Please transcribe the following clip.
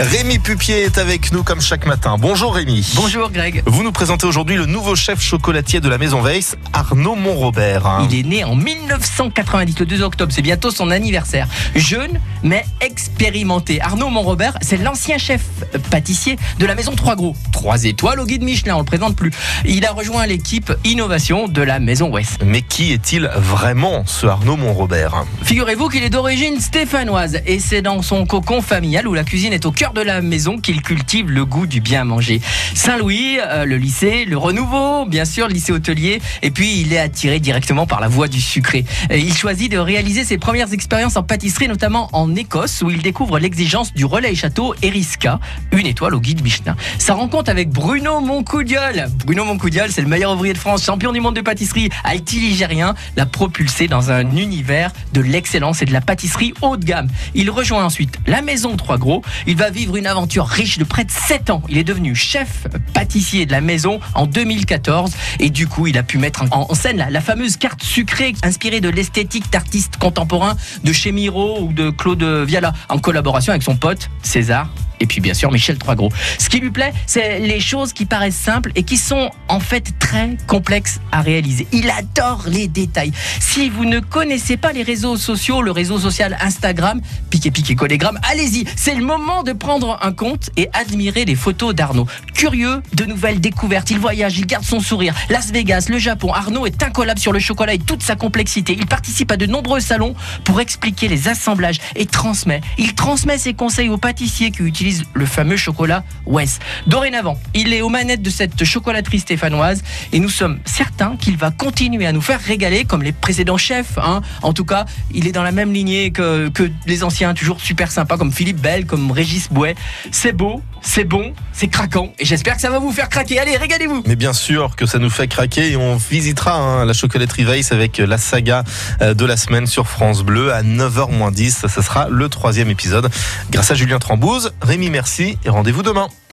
Rémi Pupier est avec nous comme chaque matin. Bonjour Rémi. Bonjour Greg. Vous nous présentez aujourd'hui le nouveau chef chocolatier de la maison Weiss, Arnaud Montrobert. Il est né en 1990, le 2 octobre, c'est bientôt son anniversaire. Jeune, mais expérimenté. Arnaud Montrobert, c'est l'ancien chef pâtissier de la maison Trois Gros. Trois étoiles au guide Michelin, on le présente plus. Il a rejoint l'équipe innovation de la maison Weiss. Mais qui est-il vraiment, ce Arnaud Montrobert? Figurez-vous qu'il est d'origine stéphanoise et c'est dans son cocon familial où la cuisine est au cœur de la maison qu'il cultive le goût du bien manger. Saint-Louis, euh, le lycée, le renouveau, bien sûr, le lycée hôtelier, et puis il est attiré directement par la voie du sucré. Il choisit de réaliser ses premières expériences en pâtisserie, notamment en Écosse, où il découvre l'exigence du relais château Eriska, une étoile au guide Michelin. Sa rencontre avec Bruno Moncoudiol. Bruno Moncoudiol, c'est le meilleur ouvrier de France, champion du monde de pâtisserie, haïti-ligérien, l'a propulsé dans un univers de l'excellence et de la pâtisserie haut de gamme. Il rejoint ensuite la maison Trois Gros. Il va vivre une aventure riche de près de 7 ans. Il est devenu chef pâtissier de la maison en 2014 et du coup, il a pu mettre en scène la, la fameuse carte sucrée inspirée de l'esthétique d'artistes contemporains de chez Miro ou de Claude Viala en collaboration avec son pote César et puis bien sûr Michel Troisgros. Ce qui lui plaît, c'est les choses qui paraissent simples et qui sont en fait très complexes à réaliser. Il adore les détails. Si vous ne connaissez pas les réseaux sociaux, le réseau social Instagram, piqué piqué collégramme, allez-y, c'est le moment de prendre un compte et admirer les photos d'Arnaud. Curieux de nouvelles découvertes, il voyage, il garde son sourire. Las Vegas, le Japon, Arnaud est incollable sur le chocolat et toute sa complexité. Il participe à de nombreux salons pour expliquer les assemblages et transmet. Il transmet ses conseils aux pâtissiers qui utilisent le fameux chocolat Wes. Dorénavant, il est aux manettes de cette chocolaterie stéphanoise et nous sommes certains qu'il va continuer à nous faire régaler comme les précédents chefs. Hein. En tout cas, il est dans la même lignée que les anciens, toujours super sympas comme Philippe Bell, comme Régis Bouet. C'est beau, c'est bon, c'est craquant et j'espère que ça va vous faire craquer. Allez, régalez-vous Mais bien sûr que ça nous fait craquer et on visitera hein, la chocolaterie Weiss avec la saga euh, de la semaine sur France Bleu à 9h10. Ça, sera le troisième épisode grâce à Julien Trambouze. Rémi, merci et rendez-vous demain.